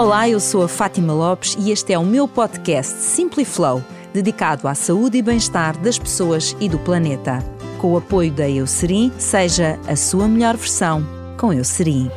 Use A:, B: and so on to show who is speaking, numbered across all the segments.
A: Olá, eu sou a Fátima Lopes e este é o meu podcast Simply Flow, dedicado à saúde e bem-estar das pessoas e do planeta. Com o apoio da Eucerin, seja a sua melhor versão com Eucerin.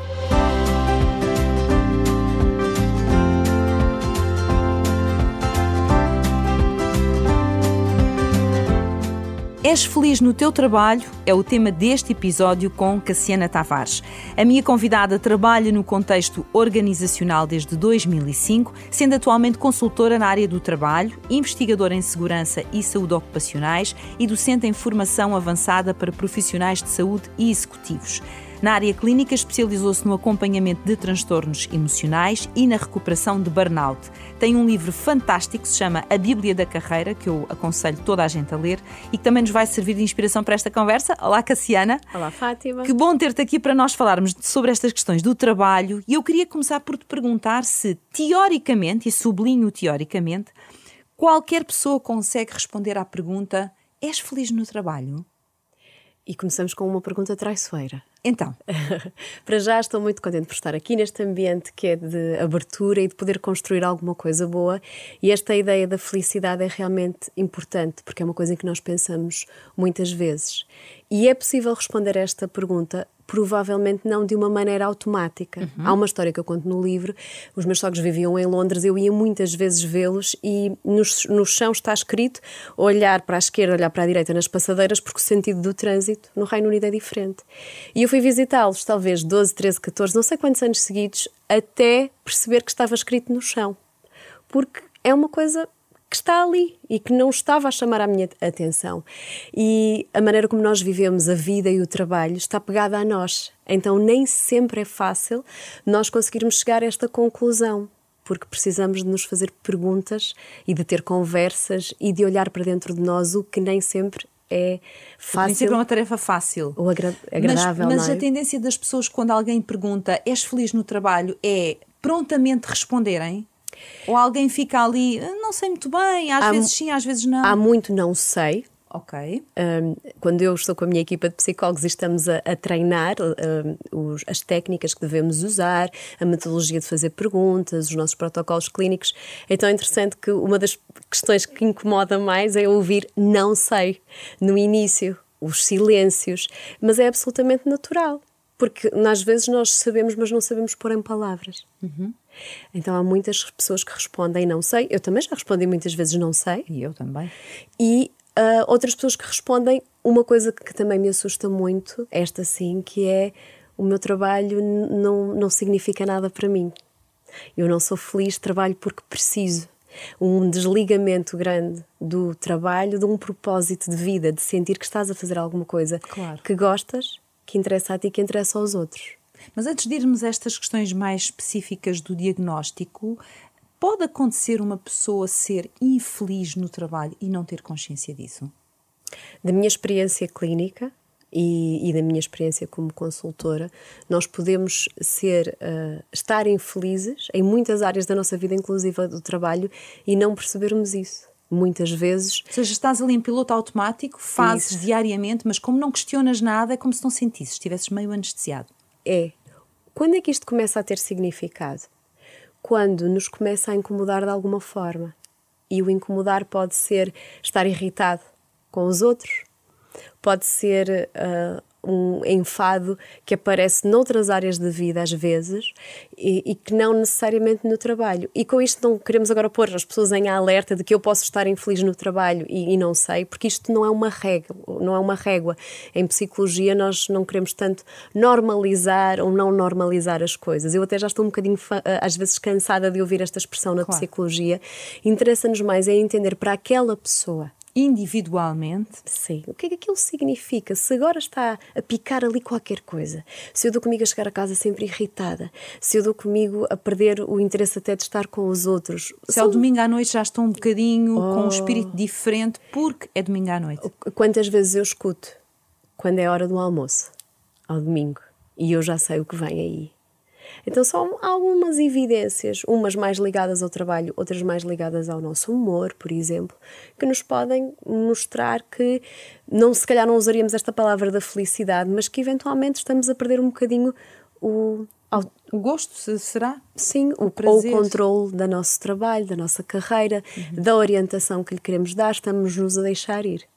A: És feliz no teu trabalho? É o tema deste episódio com Cassiana Tavares. A minha convidada trabalha no contexto organizacional desde 2005, sendo atualmente consultora na área do trabalho, investigadora em segurança e saúde ocupacionais e docente em formação avançada para profissionais de saúde e executivos. Na área clínica, especializou-se no acompanhamento de transtornos emocionais e na recuperação de burnout. Tem um livro fantástico que se chama A Bíblia da Carreira, que eu aconselho toda a gente a ler e que também nos vai servir de inspiração para esta conversa. Olá, Cassiana.
B: Olá, Fátima.
A: Que bom ter-te aqui para nós falarmos sobre estas questões do trabalho. E eu queria começar por te perguntar se, teoricamente, e sublinho teoricamente, qualquer pessoa consegue responder à pergunta: És feliz no trabalho?
B: E começamos com uma pergunta traiçoeira.
A: Então.
B: Para já estou muito contente por estar aqui neste ambiente que é de abertura e de poder construir alguma coisa boa. E esta ideia da felicidade é realmente importante, porque é uma coisa em que nós pensamos muitas vezes. E é possível responder esta pergunta provavelmente não de uma maneira automática. Uhum. Há uma história que eu conto no livro. Os meus sogros viviam em Londres, eu ia muitas vezes vê-los e no, no chão está escrito olhar para a esquerda, olhar para a direita nas passadeiras, porque o sentido do trânsito no Reino Unido é diferente. E eu fui visitá-los talvez 12, 13, 14, não sei quantos anos seguidos, até perceber que estava escrito no chão. Porque é uma coisa que está ali e que não estava a chamar a minha atenção. E a maneira como nós vivemos a vida e o trabalho está pegada a nós. Então nem sempre é fácil nós conseguirmos chegar a esta conclusão. Porque precisamos de nos fazer perguntas e de ter conversas e de olhar para dentro de nós, o que nem sempre é fácil. Nem
A: é uma tarefa fácil.
B: Ou agra agradável.
A: Mas, mas
B: é?
A: a tendência das pessoas, quando alguém pergunta és feliz no trabalho, é prontamente responderem ou alguém fica ali, não sei muito bem, às há, vezes sim, às vezes não.
B: Há muito não sei.
A: Ok.
B: Um, quando eu estou com a minha equipa de psicólogos e estamos a, a treinar um, os, as técnicas que devemos usar, a metodologia de fazer perguntas, os nossos protocolos clínicos, então é interessante que uma das questões que incomoda mais é ouvir não sei no início, os silêncios, mas é absolutamente natural, porque às vezes nós sabemos, mas não sabemos pôr em palavras.
A: Uhum.
B: Então há muitas pessoas que respondem não sei. Eu também já respondi muitas vezes não sei.
A: E eu também.
B: E uh, outras pessoas que respondem uma coisa que também me assusta muito, esta sim, que é o meu trabalho não, não significa nada para mim. Eu não sou feliz, trabalho porque preciso. Um desligamento grande do trabalho, de um propósito de vida, de sentir que estás a fazer alguma coisa
A: claro.
B: que gostas, que interessa a ti, que interessa aos outros.
A: Mas antes de irmos a estas questões mais específicas do diagnóstico, pode acontecer uma pessoa ser infeliz no trabalho e não ter consciência disso?
B: Da minha experiência clínica e, e da minha experiência como consultora, nós podemos ser, uh, estar infelizes em muitas áreas da nossa vida, inclusive do trabalho, e não percebermos isso muitas vezes.
A: Ou seja, estás ali em piloto automático, fazes Isso. diariamente, mas como não questionas nada, é como se não sentisses, estivesses meio anestesiado
B: é quando é que isto começa a ter significado? Quando nos começa a incomodar de alguma forma. E o incomodar pode ser estar irritado com os outros, pode ser uh, um enfado que aparece noutras áreas da vida às vezes e, e, que não necessariamente no trabalho. E com isto não queremos agora pôr as pessoas em alerta de que eu posso estar infeliz no trabalho e, e não sei, porque isto não é uma régua, não é uma régua. Em psicologia nós não queremos tanto normalizar ou não normalizar as coisas. Eu até já estou um bocadinho às vezes cansada de ouvir esta expressão na claro. psicologia. Interessa-nos mais é entender para aquela pessoa
A: individualmente.
B: Sim. O que é que aquilo significa? Se agora está a picar ali qualquer coisa, se eu dou comigo a chegar a casa sempre irritada, se eu dou comigo a perder o interesse até de estar com os outros.
A: Se ao domingo à noite já estou um bocadinho oh. com um oh. espírito diferente, porque é domingo à noite.
B: Quantas vezes eu escuto quando é hora do almoço, ao domingo, e eu já sei o que vem aí. Então são algumas evidências, umas mais ligadas ao trabalho, outras mais ligadas ao nosso humor, por exemplo, que nos podem mostrar que não se calhar não usaríamos esta palavra da felicidade, mas que eventualmente estamos a perder um bocadinho o
A: O gosto será?
B: Sim, o, ou o controle do nosso trabalho, da nossa carreira, uhum. da orientação que lhe queremos dar, estamos-nos a deixar ir.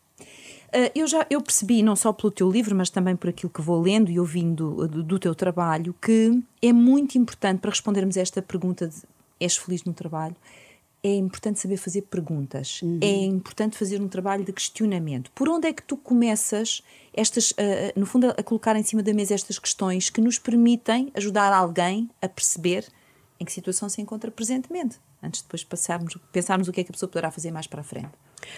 A: Uh, eu já eu percebi, não só pelo teu livro, mas também por aquilo que vou lendo e ouvindo do, do teu trabalho, que é muito importante para respondermos a esta pergunta de és feliz no trabalho, é importante saber fazer perguntas, uhum. é importante fazer um trabalho de questionamento. Por onde é que tu começas estas, uh, no fundo, a colocar em cima da mesa estas questões que nos permitem ajudar alguém a perceber em que situação se encontra presentemente, antes de depois passarmos, pensarmos o que é que a pessoa poderá fazer mais para a frente?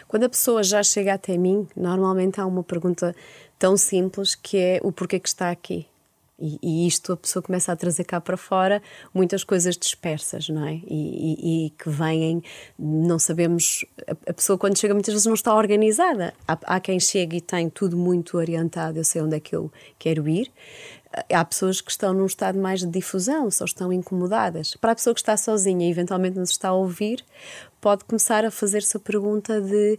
B: Quando a pessoa já chega até mim, normalmente há uma pergunta tão simples que é o porquê que está aqui. E, e, isto a pessoa começa a trazer cá para fora muitas coisas dispersas, não é? E, e, e que vêm, não sabemos. A, a, pessoa, quando chega, muitas vezes não está organizada. Há, há, quem chega e tem tudo muito orientado, eu sei onde é que eu quero ir. Há pessoas que estão num estado mais de difusão, só estão incomodadas. Para a pessoa que está sozinha e eventualmente nos está a ouvir, pode começar a fazer-se a pergunta de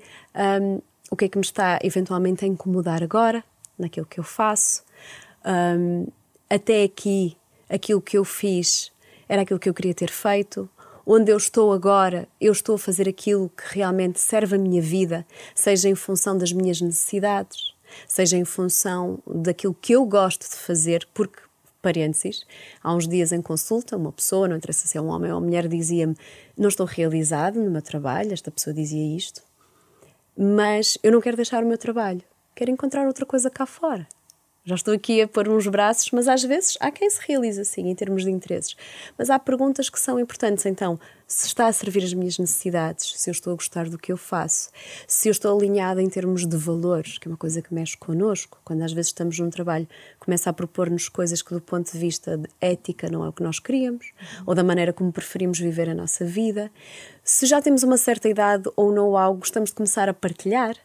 B: um, o que é que me está eventualmente a incomodar agora, naquilo que eu faço. Um, até aqui aquilo que eu fiz era aquilo que eu queria ter feito, onde eu estou agora, eu estou a fazer aquilo que realmente serve a minha vida, seja em função das minhas necessidades, seja em função daquilo que eu gosto de fazer, porque, parênteses, há uns dias em consulta, uma pessoa, não interessa se é um homem ou uma mulher, dizia-me: Não estou realizado no meu trabalho, esta pessoa dizia isto, mas eu não quero deixar o meu trabalho, quero encontrar outra coisa cá fora. Já estou aqui a pôr uns braços, mas às vezes há quem se realize assim, em termos de interesses. Mas há perguntas que são importantes. Então, se está a servir as minhas necessidades, se eu estou a gostar do que eu faço, se eu estou alinhada em termos de valores, que é uma coisa que mexe connosco, quando às vezes estamos num trabalho, começa a propor-nos coisas que, do ponto de vista de ética, não é o que nós queríamos, ou da maneira como preferimos viver a nossa vida. Se já temos uma certa idade ou não algo, gostamos de começar a partilhar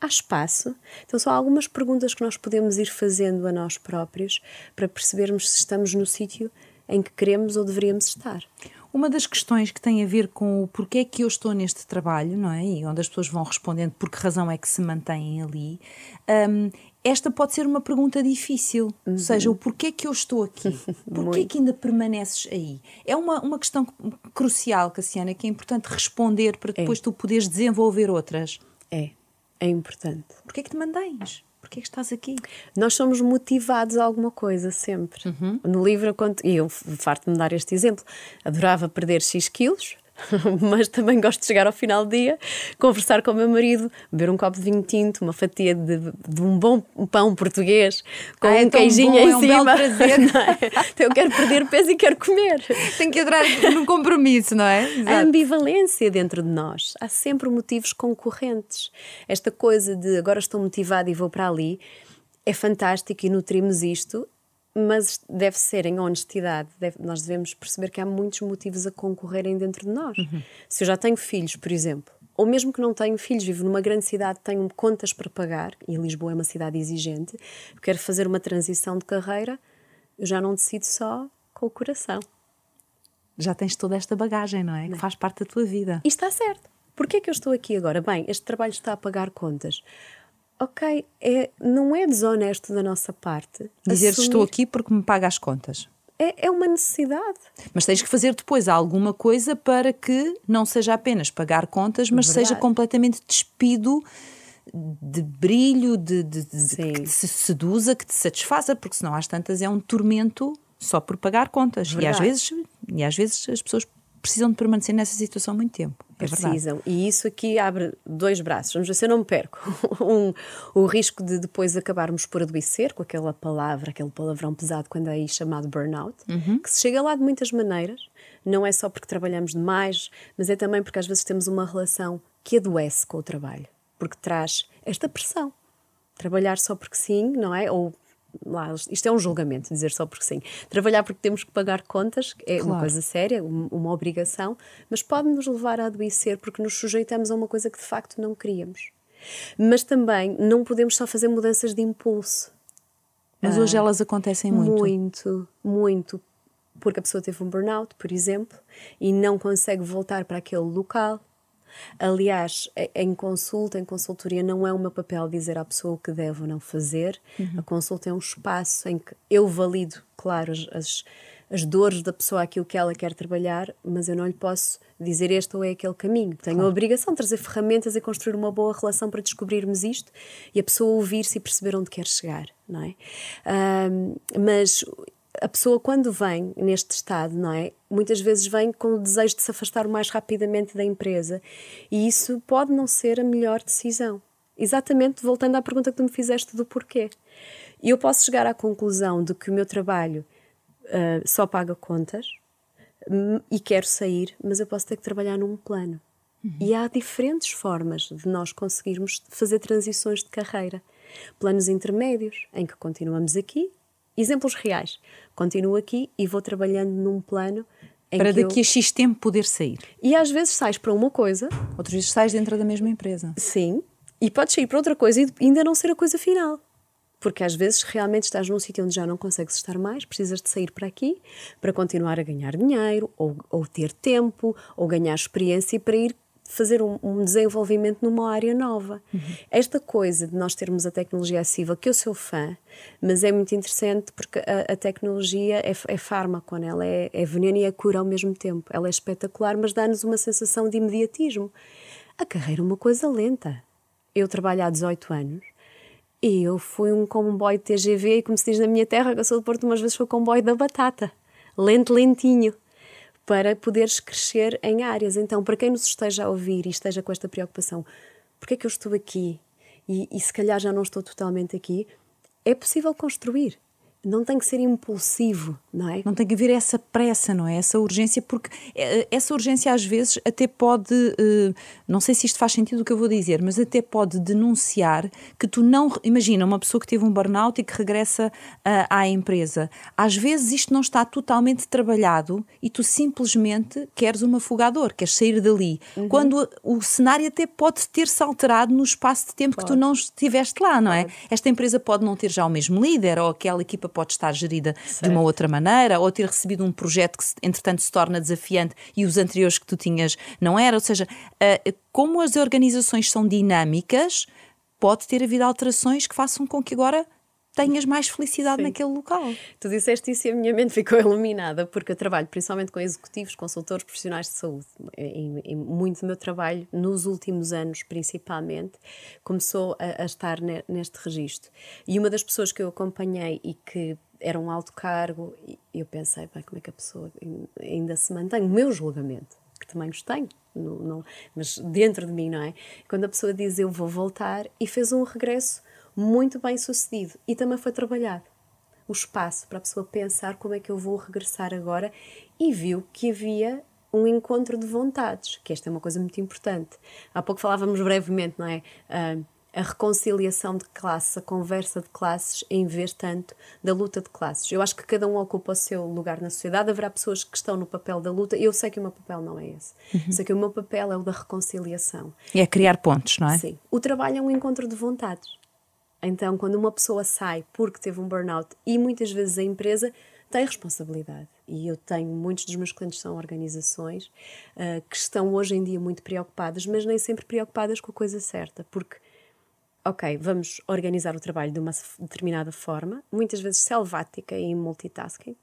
B: há espaço? Então, são algumas perguntas que nós podemos ir fazendo a nós próprios para percebermos se estamos no sítio em que queremos ou deveríamos estar.
A: Uma das questões que tem a ver com o porquê é que eu estou neste trabalho, não é? E onde as pessoas vão respondendo por que razão é que se mantêm ali, um, esta pode ser uma pergunta difícil. Uhum. Ou seja, o porquê é que eu estou aqui? Porquê é que ainda permaneces aí? É uma, uma questão crucial, Cassiana, que é importante responder para depois é. tu poderes desenvolver outras.
B: É, é importante.
A: Porquê é que te mantens? Porquê é que estás aqui?
B: Nós somos motivados a alguma coisa, sempre. Uhum. No livro, eu conto, e eu farto-me dar este exemplo, adorava perder X quilos, mas também gosto de chegar ao final do dia, conversar com o meu marido, beber um copo de vinho tinto, uma fatia de, de um bom pão português, com ah, é um queijinho bom, em é um cima. É? Então eu quero perder peso e quero comer.
A: Tem que entrar num compromisso, não é?
B: Exato. A ambivalência dentro de nós. Há sempre motivos concorrentes. Esta coisa de agora estou motivada e vou para ali é fantástico e nutrimos isto mas deve ser em honestidade. Deve, nós devemos perceber que há muitos motivos a concorrerem dentro de nós. Uhum. Se eu já tenho filhos, por exemplo, ou mesmo que não tenho filhos, vivo numa grande cidade, tenho contas para pagar, e Lisboa é uma cidade exigente, quero fazer uma transição de carreira, eu já não decido só com o coração.
A: Já tens toda esta bagagem, não é? Não. Que faz parte da tua vida.
B: E está certo. Porquê é que eu estou aqui agora? Bem, este trabalho está a pagar contas ok, é, não é desonesto da nossa parte.
A: Dizer assumir... estou aqui porque me paga as contas.
B: É, é uma necessidade.
A: Mas tens que fazer depois alguma coisa para que não seja apenas pagar contas, mas Verdade. seja completamente despido de brilho, de, de, de que te seduza, que te satisfaça, porque senão às tantas é um tormento só por pagar contas. E às, vezes, e às vezes as pessoas precisam de permanecer nessa situação muito tempo. É
B: Precisam. Verdade. E isso aqui abre dois braços. Vamos ver se eu não me perco. um, o risco de depois acabarmos por adoecer com aquela palavra, aquele palavrão pesado quando é aí chamado burnout, uhum. que se chega lá de muitas maneiras. Não é só porque trabalhamos demais, mas é também porque às vezes temos uma relação que adoece com o trabalho, porque traz esta pressão. Trabalhar só porque sim, não é? Ou lá, isto é um julgamento, dizer só porque sim. Trabalhar porque temos que pagar contas é claro. uma coisa séria, uma obrigação, mas pode nos levar a adoecer porque nos sujeitamos a uma coisa que de facto não queríamos. Mas também não podemos só fazer mudanças de impulso.
A: Mas hoje ah, elas acontecem muito.
B: Muito, muito. Porque a pessoa teve um burnout, por exemplo, e não consegue voltar para aquele local Aliás, em consulta, em consultoria, não é o meu papel dizer à pessoa o que deve ou não fazer. Uhum. A consulta é um espaço em que eu valido, claro, as, as as dores da pessoa, aquilo que ela quer trabalhar, mas eu não lhe posso dizer este ou é aquele caminho. Tenho claro. a obrigação de trazer ferramentas e construir uma boa relação para descobrirmos isto e a pessoa ouvir-se e perceber onde quer chegar, não é? Um, mas a pessoa quando vem neste estado, não é? Muitas vezes vem com o desejo de se afastar o mais rapidamente da empresa e isso pode não ser a melhor decisão. Exatamente voltando à pergunta que tu me fizeste do porquê. Eu posso chegar à conclusão de que o meu trabalho uh, só paga contas hum, e quero sair, mas eu posso ter que trabalhar num plano. Uhum. E há diferentes formas de nós conseguirmos fazer transições de carreira. Planos intermédios, em que continuamos aqui. Exemplos reais. Continuo aqui e vou trabalhando num plano
A: para daqui eu... a X tempo poder sair.
B: E às vezes sais para uma coisa.
A: Outras vezes sais dentro da mesma empresa.
B: Sim. E podes sair para outra coisa e ainda não ser a coisa final. Porque às vezes realmente estás num sítio onde já não consegues estar mais, precisas de sair para aqui para continuar a ganhar dinheiro, ou, ou ter tempo, ou ganhar experiência para ir fazer um, um, desenvolvimento numa área nova. Uhum. Esta coisa de nós termos a tecnologia acessível, que eu sou fã, mas é muito interessante porque a, a tecnologia é, é fármaco, né? ela é, é veneno e é cura ao mesmo tempo. Ela é espetacular, mas dá-nos uma sensação de imediatismo. A carreira é uma coisa lenta. Eu trabalho há 18 anos e eu fui um comboio de TGV e, como se diz na minha terra, que eu sou do Porto, umas vezes foi o comboio da batata. Lento, lentinho. Para poderes crescer em áreas. Então, para quem nos esteja a ouvir e esteja com esta preocupação, porque é que eu estou aqui e, e se calhar já não estou totalmente aqui, é possível construir não tem que ser impulsivo, não é?
A: Não tem que haver essa pressa, não é? Essa urgência, porque eh, essa urgência às vezes até pode, eh, não sei se isto faz sentido o que eu vou dizer, mas até pode denunciar que tu não. Imagina uma pessoa que teve um burnout e que regressa eh, à empresa. Às vezes isto não está totalmente trabalhado e tu simplesmente queres um afogador, queres sair dali. Uhum. Quando o cenário até pode ter-se alterado no espaço de tempo pode. que tu não estiveste lá, não é? Esta empresa pode não ter já o mesmo líder ou aquela equipa pode estar gerida certo. de uma outra maneira, ou ter recebido um projeto que, entretanto, se torna desafiante e os anteriores que tu tinhas não era. Ou seja, como as organizações são dinâmicas, pode ter havido alterações que façam com que agora tenhas mais felicidade Sim. naquele local.
B: Tu disseste isso e a minha mente ficou iluminada, porque eu trabalho principalmente com executivos, consultores profissionais de saúde. E, e muito do meu trabalho, nos últimos anos principalmente, começou a, a estar ne, neste registro. E uma das pessoas que eu acompanhei e que era um alto cargo, eu pensei, bem, como é que a pessoa ainda se mantém? O meu julgamento, que também os tenho. Mas dentro de mim, não é? Quando a pessoa diz eu vou voltar e fez um regresso muito bem sucedido e também foi trabalhado o espaço para a pessoa pensar como é que eu vou regressar agora e viu que havia um encontro de vontades, que esta é uma coisa muito importante. Há pouco falávamos brevemente, não é? Uh, a reconciliação de classes, a conversa de classes, em vez tanto da luta de classes. Eu acho que cada um ocupa o seu lugar na sociedade. Haverá pessoas que estão no papel da luta. Eu sei que o meu papel não é esse. Uhum. Sei que o meu papel é o da reconciliação.
A: E é criar pontos, não é?
B: Sim. O trabalho é um encontro de vontades. Então, quando uma pessoa sai porque teve um burnout e muitas vezes a empresa tem responsabilidade. E eu tenho muitos dos meus clientes são organizações uh, que estão hoje em dia muito preocupadas, mas nem sempre preocupadas com a coisa certa, porque ok, vamos organizar o trabalho de uma determinada forma, muitas vezes selvática e multitasking,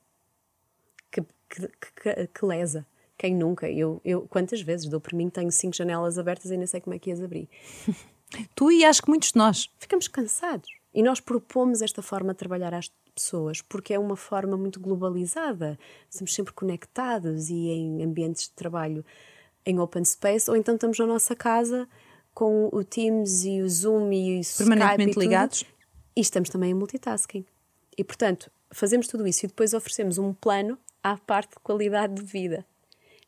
B: que, que, que, que lesa. Quem nunca? Eu, eu quantas vezes dou por mim tenho cinco janelas abertas e nem sei como é que as abri.
A: Tu e acho que muitos de nós.
B: Ficamos cansados. E nós propomos esta forma de trabalhar às pessoas porque é uma forma muito globalizada. Estamos sempre conectados e em ambientes de trabalho em open space, ou então estamos na nossa casa com o Teams e o Zoom e o
A: Permanentemente Skype e ligados.
B: E estamos também em multitasking. E portanto, fazemos tudo isso e depois oferecemos um plano à parte de qualidade de vida.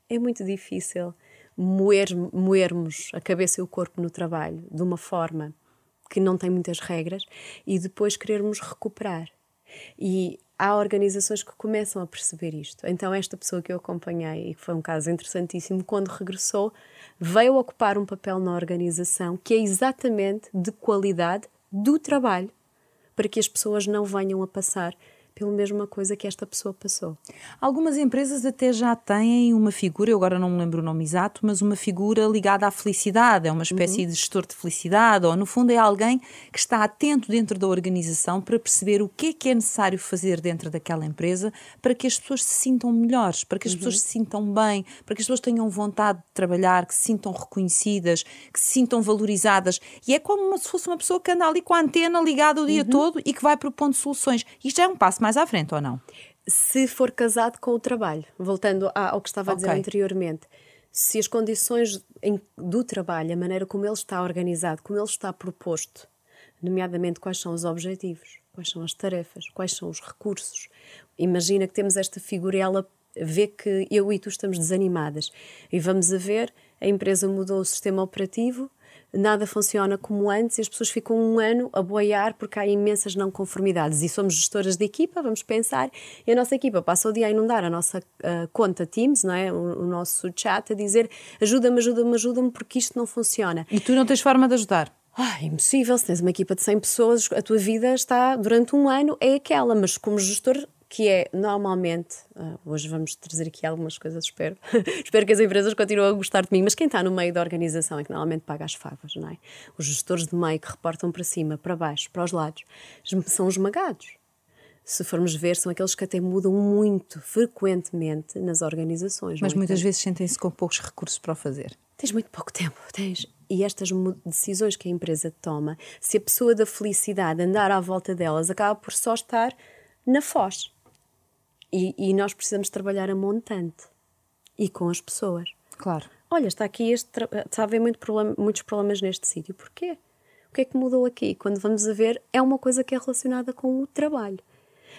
B: É muito difícil moer, moermos a cabeça e o corpo no trabalho de uma forma que não tem muitas regras e depois querermos recuperar. E há organizações que começam a perceber isto. Então, esta pessoa que eu acompanhei, e que foi um caso interessantíssimo, quando regressou, veio ocupar um papel na organização que é exatamente de qualidade do trabalho, para que as pessoas não venham a passar pela mesma coisa que esta pessoa passou.
A: Algumas empresas até já têm uma figura, eu agora não me lembro o nome exato, mas uma figura ligada à felicidade, é uma espécie uhum. de gestor de felicidade, ou no fundo é alguém que está atento dentro da organização para perceber o que é que é necessário fazer dentro daquela empresa para que as pessoas se sintam melhores, para que as uhum. pessoas se sintam bem, para que as pessoas tenham vontade de trabalhar, que se sintam reconhecidas, que se sintam valorizadas. E é como se fosse uma pessoa que anda ali com a antena ligada o dia uhum. todo e que vai propondo soluções. Isto é um passo mais mais à frente ou não?
B: Se for casado com o trabalho, voltando ao que estava a dizer anteriormente, se as condições do trabalho, a maneira como ele está organizado, como ele está proposto, nomeadamente quais são os objetivos, quais são as tarefas, quais são os recursos. Imagina que temos esta figura e ela vê que eu e tu estamos desanimadas e vamos a ver, a empresa mudou o sistema operativo, nada funciona como antes e as pessoas ficam um ano a boiar porque há imensas não conformidades. E somos gestoras de equipa, vamos pensar, e a nossa equipa passa o dia a inundar a nossa uh, conta Teams, não é? O, o, nosso chat, a dizer ajuda-me, ajuda-me, ajuda-me porque isto não funciona.
A: E tu não tens forma de ajudar?
B: Ah, impossível, se tens uma equipa de 100 pessoas, a tua vida está durante um ano, é aquela, mas como gestor que é normalmente, uh, hoje vamos trazer aqui algumas coisas, espero, espero que as empresas continuem a gostar de mim, mas quem está no meio da organização é que normalmente paga as favas, não é? Os gestores de meio que reportam para cima, para baixo, para os lados, são esmagados. Se formos ver, são aqueles que até mudam muito frequentemente nas organizações.
A: Mas muitas vezes sentem-se com poucos recursos para o fazer.
B: Tens muito pouco tempo, tens. E estas decisões que a empresa toma, se a pessoa da felicidade andar à volta delas, acaba por só estar na foz e, e nós precisamos trabalhar a montante e com as pessoas.
A: Claro.
B: Olha, está aqui este. Está a haver muito problema, muitos problemas neste sítio. Porquê? O que é que mudou aqui? Quando vamos a ver, é uma coisa que é relacionada com o trabalho.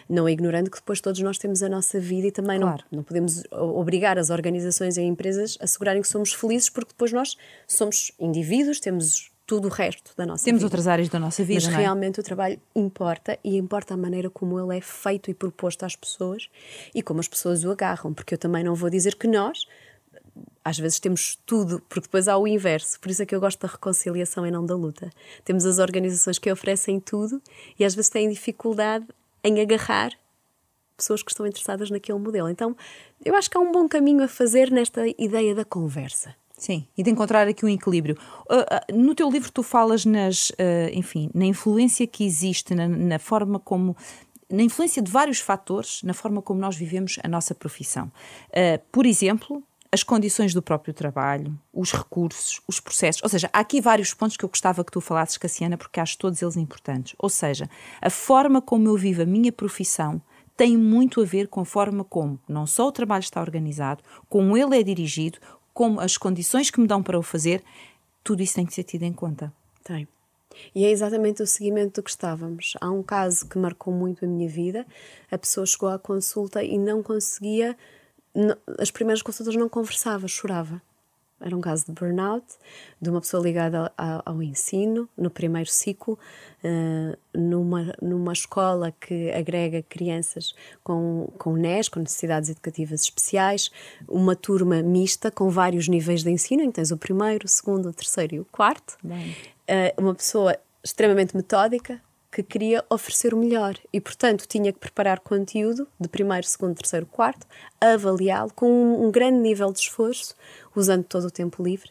B: Não ignorando que depois todos nós temos a nossa vida e também claro. não, não podemos obrigar as organizações e empresas a assegurarem que somos felizes, porque depois nós somos indivíduos, temos tudo o resto da nossa
A: Temos
B: vida.
A: outras áreas da nossa vida.
B: Mas
A: é?
B: realmente o trabalho importa e importa a maneira como ele é feito e proposto às pessoas e como as pessoas o agarram, porque eu também não vou dizer que nós às vezes temos tudo, porque depois há o inverso. Por isso é que eu gosto da reconciliação e não da luta. Temos as organizações que oferecem tudo e às vezes têm dificuldade em agarrar pessoas que estão interessadas naquele modelo. Então, eu acho que há um bom caminho a fazer nesta ideia da conversa.
A: Sim, e de encontrar aqui um equilíbrio. Uh, uh, no teu livro tu falas nas, uh, enfim, na influência que existe na, na, forma como na influência de vários fatores na forma como nós vivemos a nossa profissão. por exemplo, as condições do próprio trabalho, os recursos, os processos. Ou seja, há aqui vários pontos que eu gostava que tu falasses, Cassiana, porque acho todos eles importantes. Ou seja, a forma como eu vivo a minha profissão tem muito a ver com a forma como não só o trabalho está organizado, como ele é dirigido, como as condições que me dão para o fazer, tudo isso tem que ser tido em conta.
B: Tem. E é exatamente o seguimento do que estávamos. Há um caso que marcou muito a minha vida. A pessoa chegou à consulta e não conseguia. As primeiras consultas não conversava, chorava. Era um caso de burnout, de uma pessoa ligada ao, ao ensino, no primeiro ciclo, uh, numa, numa escola que agrega crianças com, com NES, com necessidades educativas especiais, uma turma mista com vários níveis de ensino, que tens o primeiro, o segundo, o terceiro e o quarto. Uh, uma pessoa extremamente metódica, que queria oferecer o melhor e, portanto, tinha que preparar conteúdo de primeiro, segundo, terceiro, quarto, avaliá-lo com um, um, grande nível de esforço, usando todo o tempo livre,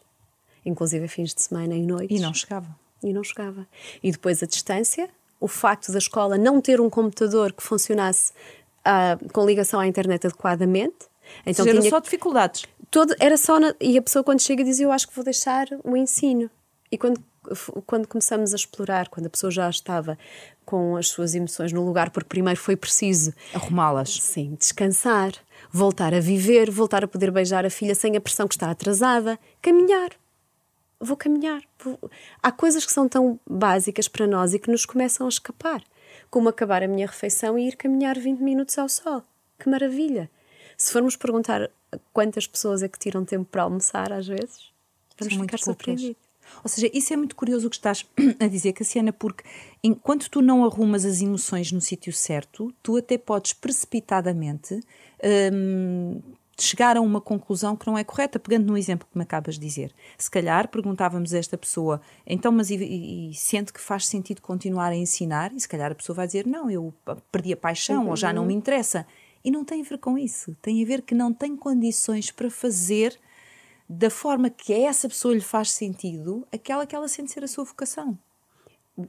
B: inclusive fins de semana e noites.
A: E não chegava.
B: E não chegava. E depois a distância, o facto da escola não ter um computador que funcionasse uh, com ligação à internet adequadamente.
A: Então tinha só dificuldades.
B: Todo, era só na, e a pessoa quando chega dizia eu acho que vou deixar o ensino. E quando quando começamos a explorar, quando a pessoa já estava com as suas emoções no lugar, porque primeiro foi preciso
A: arrumá-las.
B: Sim, descansar, voltar a viver, voltar a poder beijar a filha sem a pressão que está atrasada, caminhar. Vou caminhar. Vou... Há coisas que são tão básicas para nós e que nos começam a escapar, como acabar a minha refeição e ir caminhar 20 minutos ao sol. Que maravilha! Se formos perguntar quantas pessoas é que tiram tempo para almoçar, às vezes, vamos São ficar surpreendidos.
A: Ou seja, isso é muito curioso o que estás a dizer, Cassiana, porque enquanto tu não arrumas as emoções no sítio certo, tu até podes precipitadamente hum, chegar a uma conclusão que não é correta, pegando no exemplo que me acabas de dizer. Se calhar perguntávamos a esta pessoa, então, mas e, e, e sente que faz sentido continuar a ensinar? E se calhar a pessoa vai dizer, não, eu perdi a paixão uhum. ou já não me interessa. E não tem a ver com isso. Tem a ver que não tem condições para fazer da forma que a essa pessoa lhe faz sentido aquela que ela sente ser a sua vocação.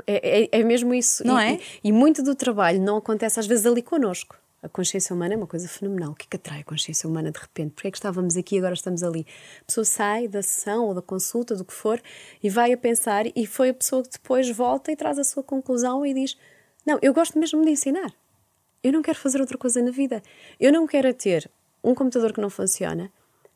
B: É, é, é mesmo isso.
A: Não
B: e,
A: é?
B: E, e muito do trabalho não acontece às vezes ali connosco. A consciência humana é uma coisa fenomenal. O que é que atrai a consciência humana de repente? Porquê é que estávamos aqui e agora estamos ali? A pessoa sai da sessão ou da consulta, do que for, e vai a pensar, e foi a pessoa que depois volta e traz a sua conclusão e diz: Não, eu gosto mesmo de ensinar. Eu não quero fazer outra coisa na vida. Eu não quero ter um computador que não funciona,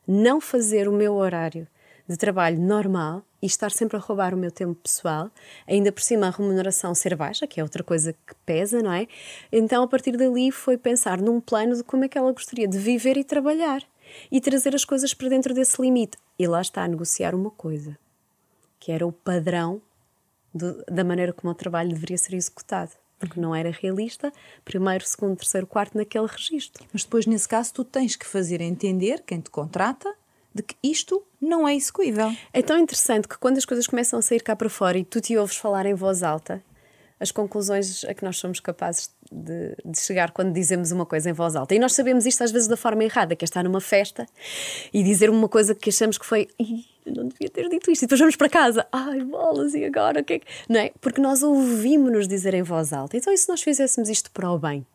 B: não fazer o meu horário de trabalho normal e estar sempre a roubar o meu tempo pessoal, ainda por cima a remuneração ser baixa, que é outra coisa que pesa, não é? Então, a partir dali, foi pensar num plano de como é que ela gostaria de viver e trabalhar e trazer as coisas para dentro desse limite. E lá está a negociar uma coisa, que era o padrão do, da maneira como o trabalho deveria ser executado porque não era realista, primeiro, segundo, terceiro, quarto naquele registro.
A: Mas depois, nesse caso, tu tens que fazer entender quem te contrata de que isto não é execuível.
B: É tão interessante que quando as coisas começam a sair cá para fora e tu te ouves falar em voz alta, as conclusões a que nós somos capazes de, de, chegar quando dizemos uma coisa em voz alta. E nós sabemos isto às vezes da forma errada, que é estar numa festa e dizer uma coisa que achamos que foi não devia ter dito isto. E depois vamos para casa, ai bolas, e agora o que é que. Não é? Porque nós ouvimos-nos dizer em voz alta. Então, e se nós fizéssemos isto para o bem?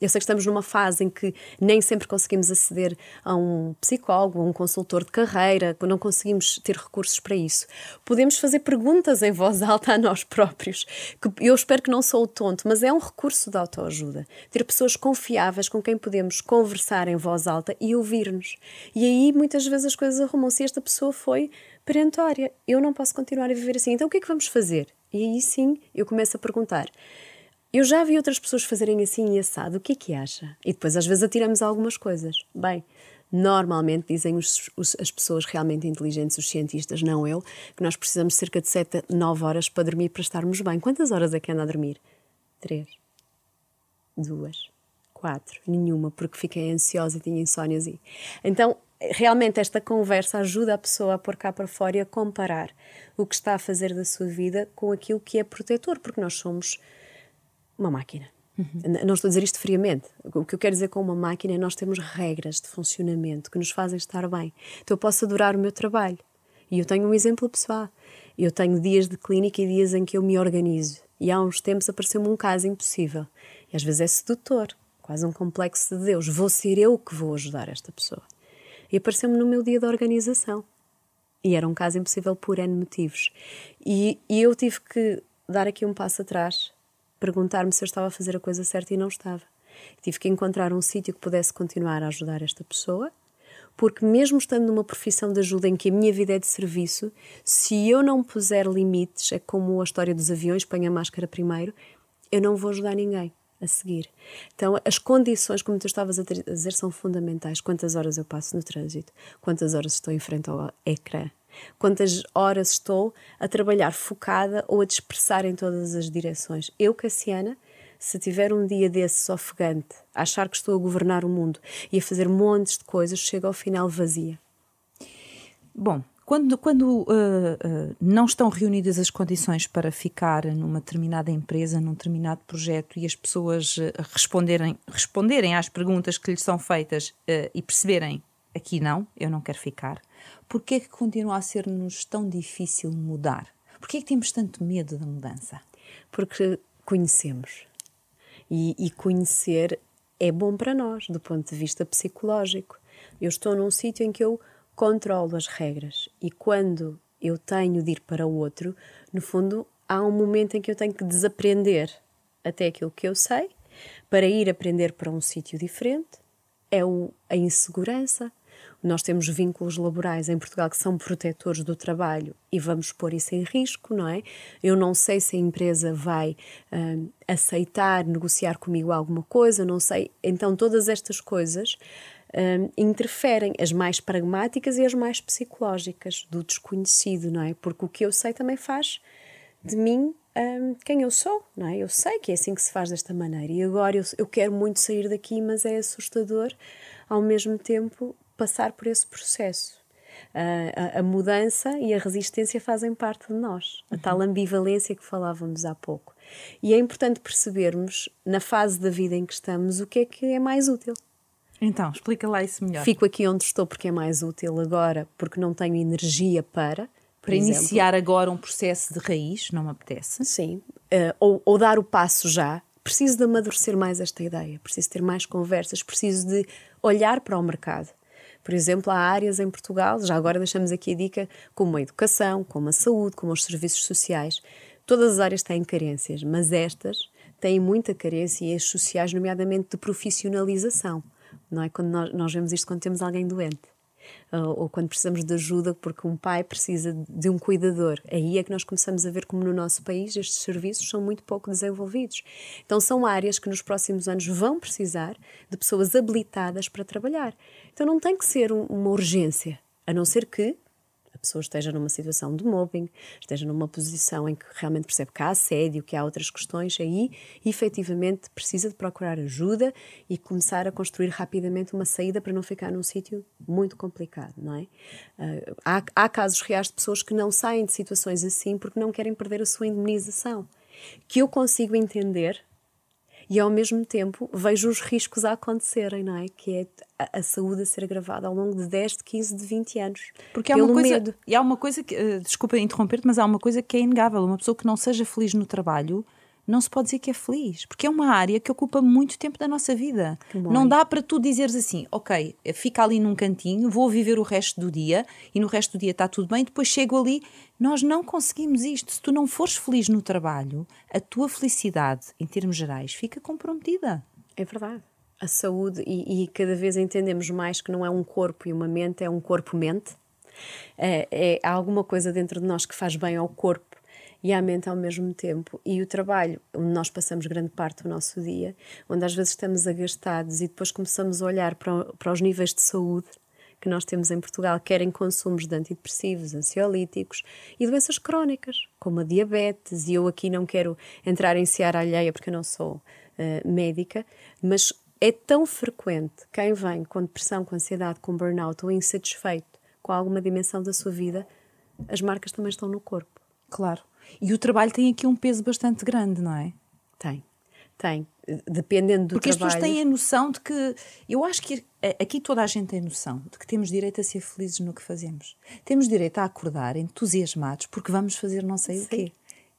B: Eu sei que estamos numa fase em que nem sempre conseguimos aceder a um psicólogo, a um consultor de carreira, não conseguimos ter recursos para isso. Podemos fazer perguntas em voz alta a nós próprios, eu espero que não sou o tonto, mas é um recurso de autoajuda. Ter pessoas confiáveis com quem podemos conversar em voz alta e ouvir-nos. E aí muitas vezes as coisas arrumam-se. Esta pessoa foi perentória. Eu não posso continuar a viver assim. Então o que é que vamos fazer? E aí sim eu começo a perguntar eu já vi outras pessoas fazerem assim e assado, o que é que acha? E depois às vezes atiramos algumas coisas. Bem, normalmente dizem os, os, as pessoas realmente inteligentes, os cientistas, não eu, que nós precisamos de cerca de 7, 9 horas para dormir para estarmos bem. Quantas horas é que anda a dormir? Três. Duas. Quatro. Nenhuma, porque fiquei ansiosa e tinha insónias. E... Então, realmente esta conversa ajuda a pessoa a pôr cá para fora e a comparar o que está a fazer da sua vida com aquilo que é protetor, porque nós somos uma máquina. Uhum. Não estou a dizer isto friamente. O que eu quero dizer com uma máquina é nós temos regras de funcionamento que nos fazem estar bem. Então eu posso adorar o meu trabalho. E eu tenho um exemplo pessoal. Eu tenho dias de clínica e dias em que eu me organizo. E há uns tempos apareceu-me um caso impossível. E às vezes é sedutor, quase um complexo de Deus. Vou ser eu que vou ajudar esta pessoa. E apareceu-me no meu dia de organização. E era um caso impossível por N motivos. E, e eu tive que dar aqui um passo atrás perguntar-me se eu estava a fazer a coisa certa e não estava. Tive que encontrar um sítio que pudesse continuar a ajudar esta pessoa, porque mesmo estando numa profissão de ajuda em que a minha vida é de serviço, se eu não puser limites, é como a história dos aviões, põe a máscara primeiro, eu não vou ajudar ninguém a seguir. Então, as condições, como tu estavas a dizer, são fundamentais. Quantas horas eu passo no trânsito? Quantas horas estou em frente ao ecrã? Quantas horas estou a trabalhar focada ou a dispersar em todas as direções. Eu, Cassiana, se tiver um dia desses ofegante, a achar que estou a governar o mundo e a fazer montes de coisas, chego ao final vazia.
A: Bom, quando, quando uh, uh, não estão reunidas as condições para ficar numa determinada empresa, num determinado projeto e as pessoas uh, responderem, responderem às perguntas que lhes são feitas e perceberem aqui não, eu não quero ficar, Porquê é que continua a ser-nos tão difícil mudar? Porquê é que temos tanto medo da mudança?
B: Porque conhecemos. E, e conhecer é bom para nós, do ponto de vista psicológico. Eu estou num sítio em que eu controlo as regras e quando eu tenho de ir para outro, no fundo, há um momento em que eu tenho que desaprender até aquilo que eu sei para ir aprender para um sítio diferente. É o, a insegurança, nós temos vínculos laborais em Portugal que são protetores do trabalho e vamos pôr isso em risco, não é? Eu não sei se a empresa vai uh, aceitar negociar comigo alguma coisa, não sei. Então, todas estas coisas uh, interferem, as mais pragmáticas e as mais psicológicas, do desconhecido, não é? Porque o que eu sei também faz de mim um, quem eu sou, não é? Eu sei que é assim que se faz desta maneira e agora eu, eu quero muito sair daqui, mas é assustador ao mesmo tempo passar por esse processo. A, a, a, mudança e a resistência fazem parte de nós, a tal ambivalência que falávamos há pouco. E é importante percebermos, na fase da vida em que estamos, o que é que é mais útil.
A: Então, explica lá isso melhor.
B: Fico aqui onde estou porque é mais útil agora, porque não tenho energia para.
A: Para exemplo. iniciar agora um processo de raiz, não me apetece?
B: Sim. Uh, ou, ou dar o passo já. Preciso de amadurecer mais esta ideia, preciso ter mais conversas, preciso de olhar para o mercado. Por exemplo, há áreas em Portugal, já agora deixamos aqui a dica, como a educação, como a saúde, como os serviços sociais. Todas as áreas têm carências, mas estas têm muita carência e as sociais, nomeadamente de profissionalização não é? Quando nós, nós vemos isto quando temos alguém doente. Ou, quando precisamos de ajuda porque um pai precisa de um cuidador. Aí é que nós começamos a ver como no nosso país estes serviços são muito pouco desenvolvidos. Então são áreas que nos próximos anos vão precisar de pessoas habilitadas para trabalhar. Então não tem que ser um, uma urgência, a não ser que pessoa esteja numa situação de mobbing, esteja numa posição em que realmente percebe que há assédio, que há outras questões, aí efetivamente precisa de procurar ajuda e começar a construir rapidamente uma saída para não ficar num sítio muito complicado, não é? Uh, há, há casos reais de pessoas que não saem de situações assim porque não querem perder a sua indemnização. Que eu consigo entender e ao mesmo tempo vejo os riscos a acontecerem, não é? Que é a, a saúde a ser agravada ao longo de 10, de 15, de 20 anos.
A: Porque há uma coisa, medo. e há uma coisa que, uh, desculpa interromper-te, mas há uma coisa que é inegável. Uma pessoa que não seja feliz no trabalho não se pode dizer que é feliz, porque é uma área que ocupa muito tempo da nossa vida. Não dá para tu dizeres assim, ok, fica ali num cantinho, vou viver o resto do dia e no resto do dia está tudo bem, depois chego ali. Nós não conseguimos isto. Se tu não fores feliz no trabalho, a tua felicidade, em termos gerais, fica comprometida.
B: É verdade. A saúde, e, e cada vez entendemos mais que não é um corpo e uma mente, é um corpo-mente. É, é, há alguma coisa dentro de nós que faz bem ao corpo e à mente ao mesmo tempo. E o trabalho, onde nós passamos grande parte do nosso dia, onde às vezes estamos agastados e depois começamos a olhar para, para os níveis de saúde que nós temos em Portugal, querem consumos de antidepressivos, ansiolíticos e doenças crónicas, como a diabetes. E eu aqui não quero entrar em seara alheia porque eu não sou uh, médica, mas é tão frequente quem vem com depressão, com ansiedade, com burnout ou insatisfeito com alguma dimensão da sua vida, as marcas também estão no corpo.
A: Claro. E o trabalho tem aqui um peso bastante grande, não é?
B: Tem, tem. Dependendo do
A: Porque
B: trabalho.
A: Porque as pessoas têm a noção de que. Eu acho que aqui toda a gente tem noção de que temos direito a ser felizes no que fazemos. Temos direito a acordar entusiasmados porque vamos fazer não sei Sim. o quê.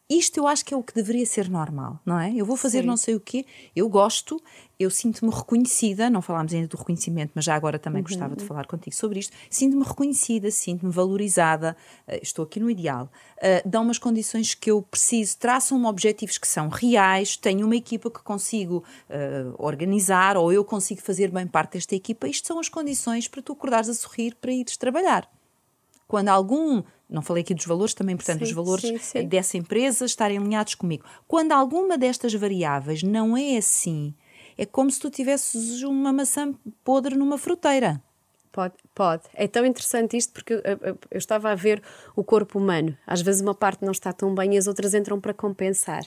A: Isto eu acho que é o que deveria ser normal, não é? Eu vou fazer Sim. não sei o quê, eu gosto, eu sinto-me reconhecida, não falámos ainda do reconhecimento, mas já agora também uhum. gostava de falar contigo sobre isto. Sinto-me reconhecida, sinto-me valorizada, uh, estou aqui no ideal. Uh, dão umas condições que eu preciso, traçam-me objetivos que são reais, tenho uma equipa que consigo uh, organizar ou eu consigo fazer bem parte desta equipa. Isto são as condições para tu acordares a sorrir para ires trabalhar. Quando algum não falei aqui dos valores, também portanto sim, os valores sim, sim. dessa empresa estarem alinhados comigo. Quando alguma destas variáveis não é assim, é como se tu tivesses uma maçã podre numa fruteira.
B: Pode, pode. É tão interessante isto porque eu, eu, eu, estava a ver o corpo humano. Às vezes uma parte não está tão bem e as outras entram para compensar.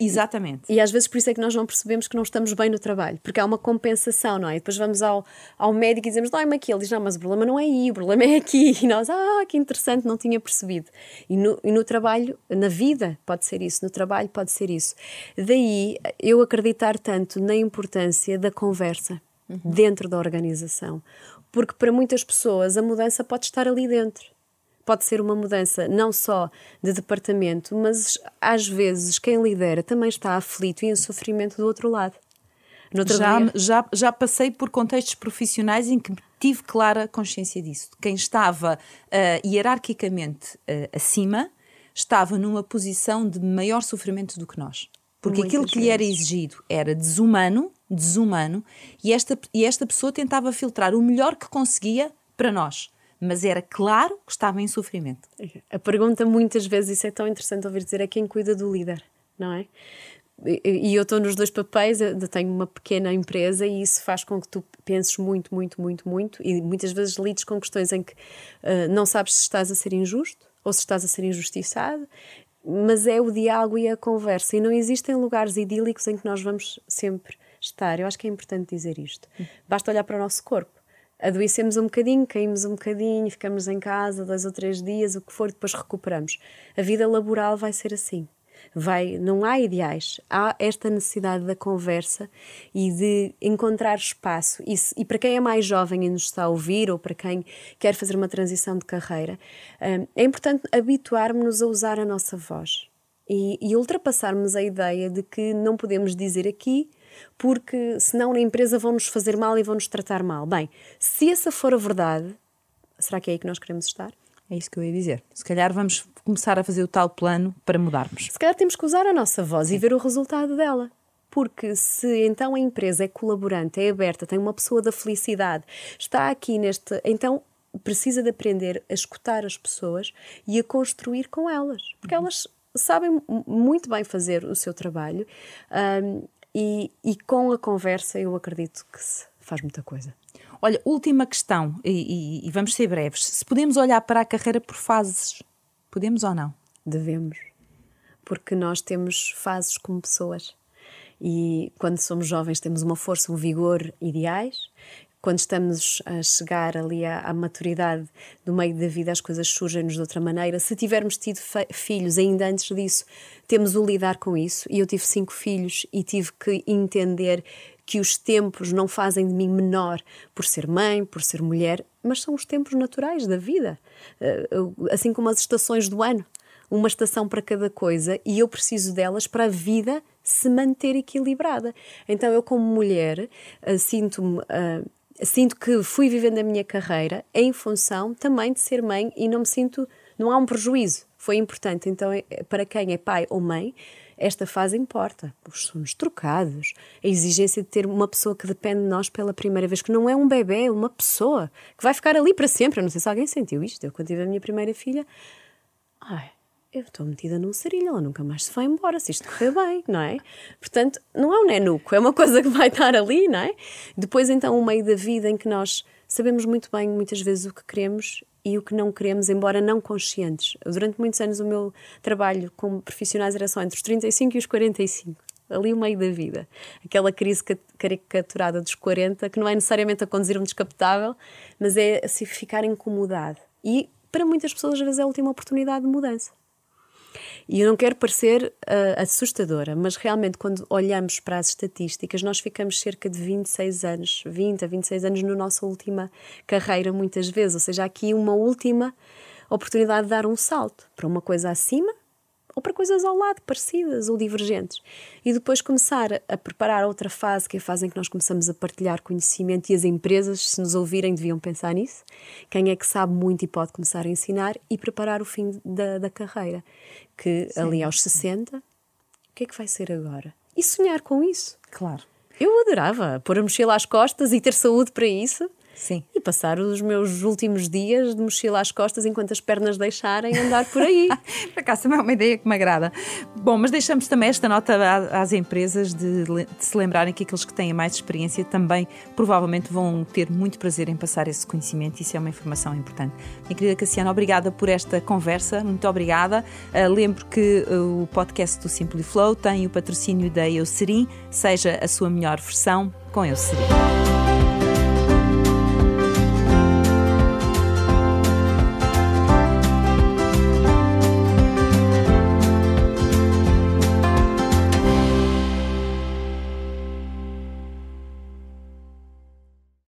A: Exatamente.
B: E, e às vezes por isso é que nós não percebemos que não estamos bem no trabalho, porque há uma compensação, não é? E depois vamos ao, ao médico e dizemos, dói-me aqui. Ele diz, não, mas o problema não é aí, o problema é aqui. E nós, ah, que interessante, não tinha percebido. E no, e no trabalho, na vida, pode ser isso, no trabalho, pode ser isso. Daí eu acreditar tanto na importância da conversa. Uhum. dentro da organização porque para muitas pessoas a mudança pode estar ali dentro. Pode ser uma mudança não só de departamento, mas às vezes quem lidera também está aflito e em sofrimento do outro lado.
A: Já, já, já passei por contextos profissionais em que tive clara consciência disso. Quem estava uh, hierarquicamente uh, acima estava numa posição de maior sofrimento do que nós. Porque Muitas aquilo que vezes. lhe era exigido era desumano desumano, e esta, e esta pessoa tentava filtrar o melhor que conseguia para nós. Mas era claro que estava em sofrimento.
B: A pergunta, muitas vezes, isso é tão interessante ouvir dizer, é quem cuida do líder, não é? E eu estou nos dois papéis, tenho uma pequena empresa e isso faz com que tu penses muito, muito, muito, muito e muitas vezes lides com questões em que uh, não sabes se estás a ser injusto ou se estás a ser injustiçado mas é o diálogo e a conversa. E não existem lugares idílicos em que nós vamos sempre estar. Eu acho que é importante dizer isto. Basta olhar para o nosso corpo. Adoecemos um bocadinho, caímos um bocadinho, ficamos em casa dois ou três dias, o que for, depois recuperamos. A vida laboral vai ser assim vai, não há ideais, há esta necessidade da conversa e de encontrar espaço. E, se, e para quem é mais jovem e nos está a ouvir, ou para quem quer fazer uma transição de carreira, hum, é importante habituarmos-nos a usar a nossa voz e, e ultrapassarmos a ideia de que não podemos dizer aqui porque senão na empresa vão nos fazer mal e vão nos tratar mal. Bem, se essa for a verdade, será que é aí que nós queremos estar?
A: É isso que eu ia dizer. Se calhar vamos começar a fazer o tal plano para mudarmos.
B: Se calhar temos que usar a nossa voz Sim. e ver o resultado dela. Porque se então a empresa é colaborante, é aberta, tem uma pessoa da felicidade, está aqui neste. Então precisa de aprender a escutar as pessoas e a construir com elas. Porque uhum. elas sabem muito bem fazer o seu trabalho um, e, e com a conversa eu acredito que se faz muita coisa.
A: Olha, última questão, e, e, e, vamos ser breves. Se podemos olhar para a carreira por fases, podemos ou não?
B: Devemos, porque nós temos fases como pessoas. E quando somos jovens temos uma força, um vigor ideais. Quando estamos a chegar ali à, à maturidade do meio da vida, as coisas surgem-nos de outra maneira. Se tivermos tido filhos ainda antes disso, temos o lidar com isso. E eu tive cinco filhos e tive que entender que os tempos não fazem de mim menor por ser mãe, por ser mulher, mas são os tempos naturais da vida, eh, assim como as estações do ano. Uma estação para cada coisa e eu preciso delas para a vida se manter equilibrada. Então, eu, como mulher, eh, sinto-me. Sinto que fui vivendo a minha carreira em função também de ser mãe e não me sinto. Não há um prejuízo. Foi importante. Então, para quem é pai ou mãe, esta fase importa. Os sonhos trocados, a exigência de ter uma pessoa que depende de nós pela primeira vez, que não é um bebê, é uma pessoa que vai ficar ali para sempre. Eu não sei se alguém sentiu isto. Eu, quando tive a minha primeira filha, ai, eu estou metida num sarilho, ela nunca mais se vai embora, se isto correr bem, não é? Portanto, não é um nenuco, é uma coisa que vai estar ali, não é? Depois, então, o meio da vida em que nós sabemos muito bem, muitas vezes, o que queremos e o que não queremos, embora não conscientes. Durante muitos anos o meu trabalho como profissionais era só entre os 35 e os 45 ali o meio da vida. Aquela crise caricaturada dos 40, que não é necessariamente a conduzir um descapotável, mas é se ficar incomodado. E para muitas pessoas, às vezes, é a última oportunidade de mudança. E eu não quero parecer uh, assustadora, mas realmente, quando olhamos para as estatísticas, nós ficamos cerca de 26 anos, 20 a 26 anos, na nossa última carreira, muitas vezes. Ou seja, aqui uma última oportunidade de dar um salto para uma coisa acima ou para coisas ao lado, parecidas ou divergentes. E depois começar a preparar outra fase, que é a fase em que nós começamos a partilhar conhecimento e as empresas, se nos ouvirem, deviam pensar nisso. Quem é que sabe muito e pode começar a ensinar e preparar o fim da, da carreira. Que Sim. ali aos 60, o que é que vai ser agora? E sonhar com isso.
A: Claro.
B: Eu adorava pôr a mochila às costas e ter saúde para isso.
A: Sim.
B: E passar os meus últimos dias de mochila às costas enquanto as pernas deixarem andar por aí.
A: por acaso também é uma ideia que me agrada. Bom, mas deixamos também esta nota às empresas de, de, se lembrarem que aqueles que têm mais experiência também provavelmente vão ter muito prazer em passar esse conhecimento. Isso é uma informação importante. Minha querida Cassiana, obrigada por esta conversa. Muito obrigada. Uh, lembro que uh, o podcast do Simply Flow tem o patrocínio da Eucerin. Seja a sua melhor versão com Eucerin.